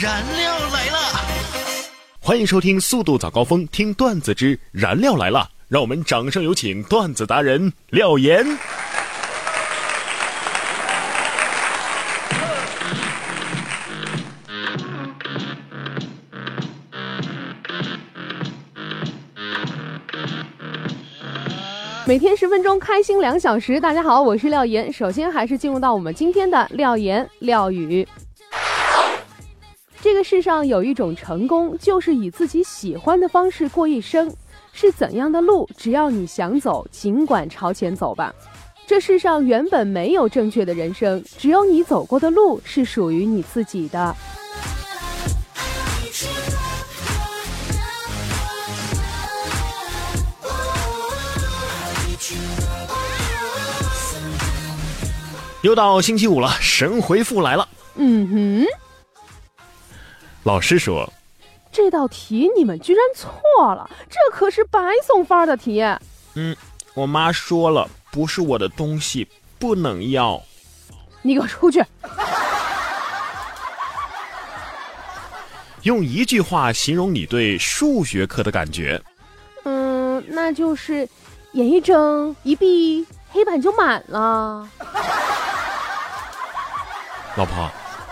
燃料来了！欢迎收听《速度早高峰》，听段子之燃料来了。让我们掌声有请段子达人廖岩。每天十分钟，开心两小时。大家好，我是廖岩。首先还是进入到我们今天的廖岩廖语。这个世上有一种成功，就是以自己喜欢的方式过一生。是怎样的路，只要你想走，尽管朝前走吧。这世上原本没有正确的人生，只有你走过的路是属于你自己的。又到星期五了，神回复来了。嗯哼，老师说，这道题你们居然错了，这可是白送分的题。嗯，我妈说了，不是我的东西，不能要。你给我出去！用一句话形容你对数学课的感觉。嗯，那就是眼一睁一闭，黑板就满了。老婆，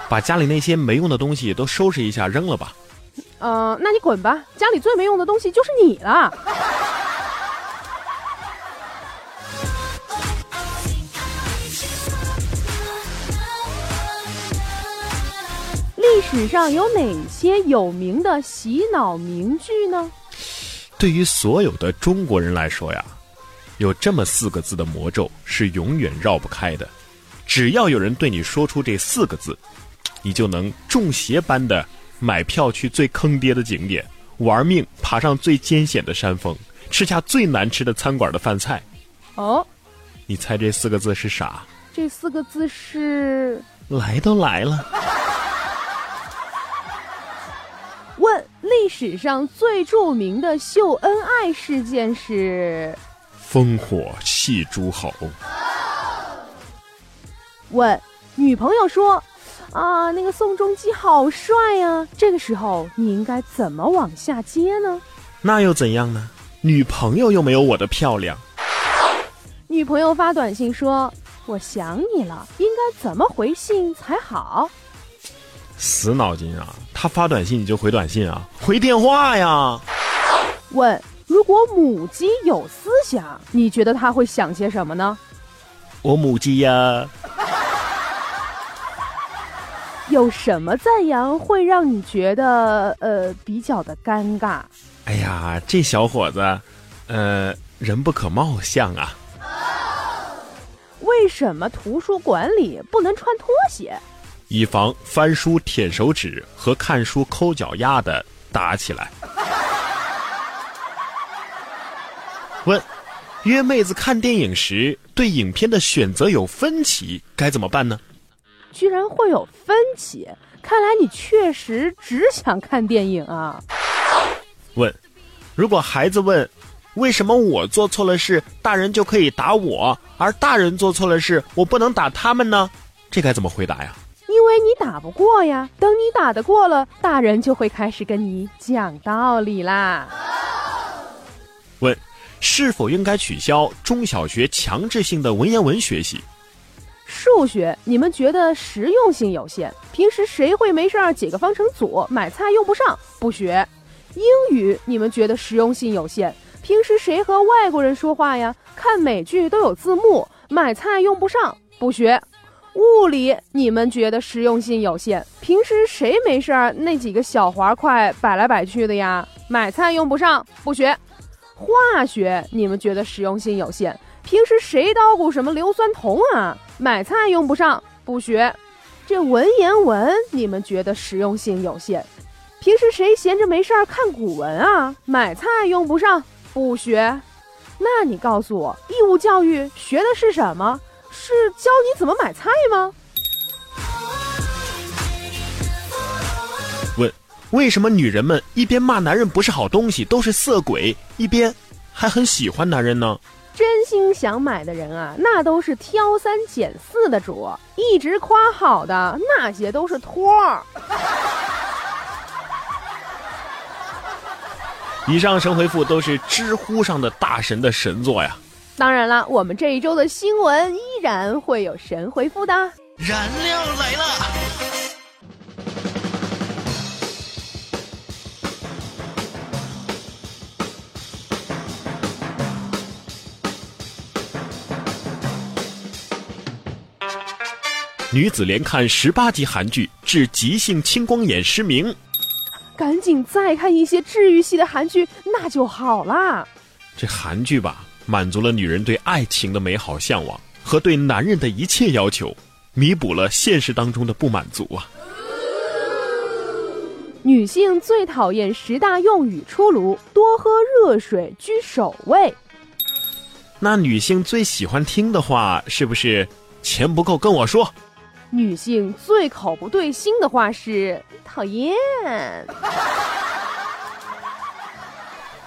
把家里那些没用的东西都收拾一下，扔了吧。呃，那你滚吧，家里最没用的东西就是你了。历史上有哪些有名的洗脑名句呢？对于所有的中国人来说呀，有这么四个字的魔咒是永远绕不开的。只要有人对你说出这四个字，你就能中邪般的买票去最坑爹的景点，玩命爬上最艰险的山峰，吃下最难吃的餐馆的饭菜。哦，你猜这四个字是啥？这四个字是来都来了。问历史上最著名的秀恩爱事件是？烽火戏诸侯。问女朋友说：“啊，那个宋仲基好帅呀！”这个时候你应该怎么往下接呢？那又怎样呢？女朋友又没有我的漂亮。女朋友发短信说：“我想你了。”应该怎么回信才好？死脑筋啊！他发短信你就回短信啊？回电话呀？问：如果母鸡有思想，你觉得他会想些什么呢？我母鸡呀。有什么赞扬会让你觉得呃比较的尴尬？哎呀，这小伙子，呃，人不可貌相啊。为什么图书馆里不能穿拖鞋？以防翻书舔手指和看书抠脚丫的打起来。问：约妹子看电影时，对影片的选择有分歧，该怎么办呢？居然会有分歧，看来你确实只想看电影啊。问：如果孩子问，为什么我做错了事，大人就可以打我，而大人做错了事，我不能打他们呢？这该怎么回答呀？因为你打不过呀。等你打得过了，大人就会开始跟你讲道理啦。问：是否应该取消中小学强制性的文言文学习？数学，你们觉得实用性有限。平时谁会没事儿解个方程组？买菜用不上，不学。英语，你们觉得实用性有限。平时谁和外国人说话呀？看美剧都有字幕，买菜用不上，不学。物理，你们觉得实用性有限。平时谁没事儿那几个小滑块摆来摆去的呀？买菜用不上，不学。化学，你们觉得实用性有限。平时谁捣鼓什么硫酸铜啊？买菜用不上，不学。这文言文你们觉得实用性有限。平时谁闲着没事儿看古文啊？买菜用不上，不学。那你告诉我，义务教育学的是什么？是教你怎么买菜吗？问：为什么女人们一边骂男人不是好东西，都是色鬼，一边还很喜欢男人呢？真心想买的人啊，那都是挑三拣四的主，一直夸好的那些都是托。以上神回复都是知乎上的大神的神作呀。当然了，我们这一周的新闻依然会有神回复的。燃料来了。女子连看十八集韩剧，致急性青光眼失明。赶紧再看一些治愈系的韩剧，那就好啦。这韩剧吧，满足了女人对爱情的美好向往和对男人的一切要求，弥补了现实当中的不满足啊。女性最讨厌十大用语出炉，多喝热水居首位。那女性最喜欢听的话，是不是钱不够跟我说？女性最口不对心的话是讨厌。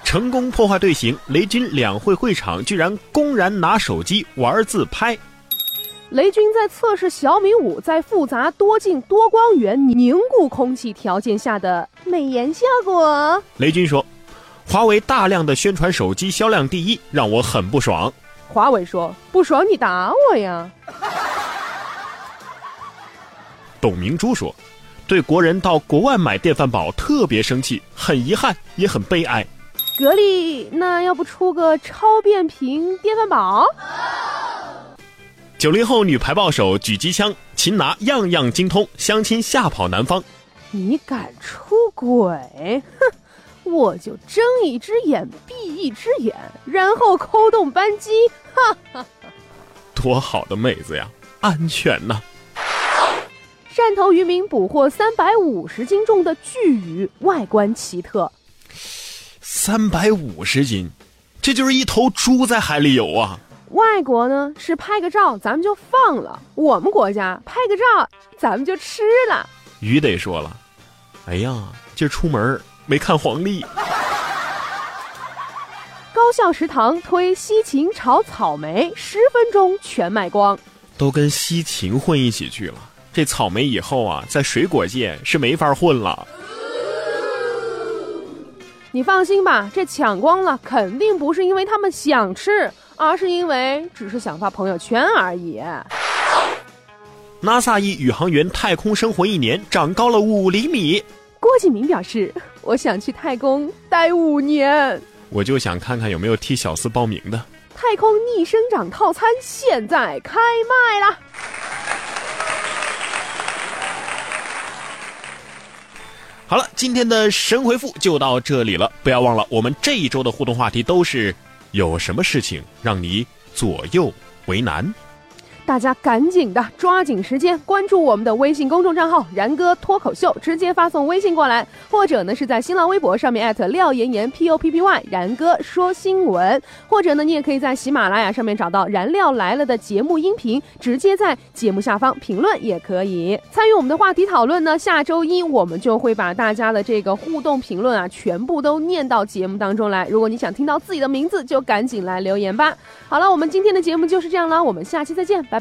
成功破坏队形，雷军两会会场居然公然拿手机玩自拍。雷军在测试小米五在复杂多镜多光源凝固空气条件下的美颜效果。雷军说：“华为大量的宣传手机销量第一，让我很不爽。”华为说：“不爽你打我呀。”董明珠说：“对国人到国外买电饭煲特别生气，很遗憾，也很悲哀。”格力，那要不出个超变频电饭煲？九零后女排爆手狙击枪，擒拿样样精通，相亲吓跑男方。你敢出轨？哼！我就睁一只眼闭一只眼，然后扣动扳机。哈哈！多好的妹子呀，安全呐！汕头渔民捕获三百五十斤重的巨鱼，外观奇特。三百五十斤，这就是一头猪在海里游啊！外国呢是拍个照咱们就放了，我们国家拍个照咱们就吃了。鱼得说了，哎呀，今儿出门没看黄历。高校食堂推西芹炒草莓，十分钟全卖光。都跟西芹混一起去了。这草莓以后啊，在水果界是没法混了。你放心吧，这抢光了，肯定不是因为他们想吃，而是因为只是想发朋友圈而已。NASA 一宇航员太空生活一年，长高了五厘米。郭敬明表示：“我想去太空待五年。”我就想看看有没有替小四报名的。太空逆生长套餐现在开卖啦！好了，今天的神回复就到这里了。不要忘了，我们这一周的互动话题都是：有什么事情让你左右为难？大家赶紧的抓紧时间关注我们的微信公众账号“然哥脱口秀”，直接发送微信过来，或者呢是在新浪微博上面艾特廖岩岩 P O P P Y 然哥说新闻，或者呢你也可以在喜马拉雅上面找到“燃料来了”的节目音频，直接在节目下方评论也可以参与我们的话题讨论呢。下周一我们就会把大家的这个互动评论啊全部都念到节目当中来。如果你想听到自己的名字，就赶紧来留言吧。好了，我们今天的节目就是这样了，我们下期再见，拜拜。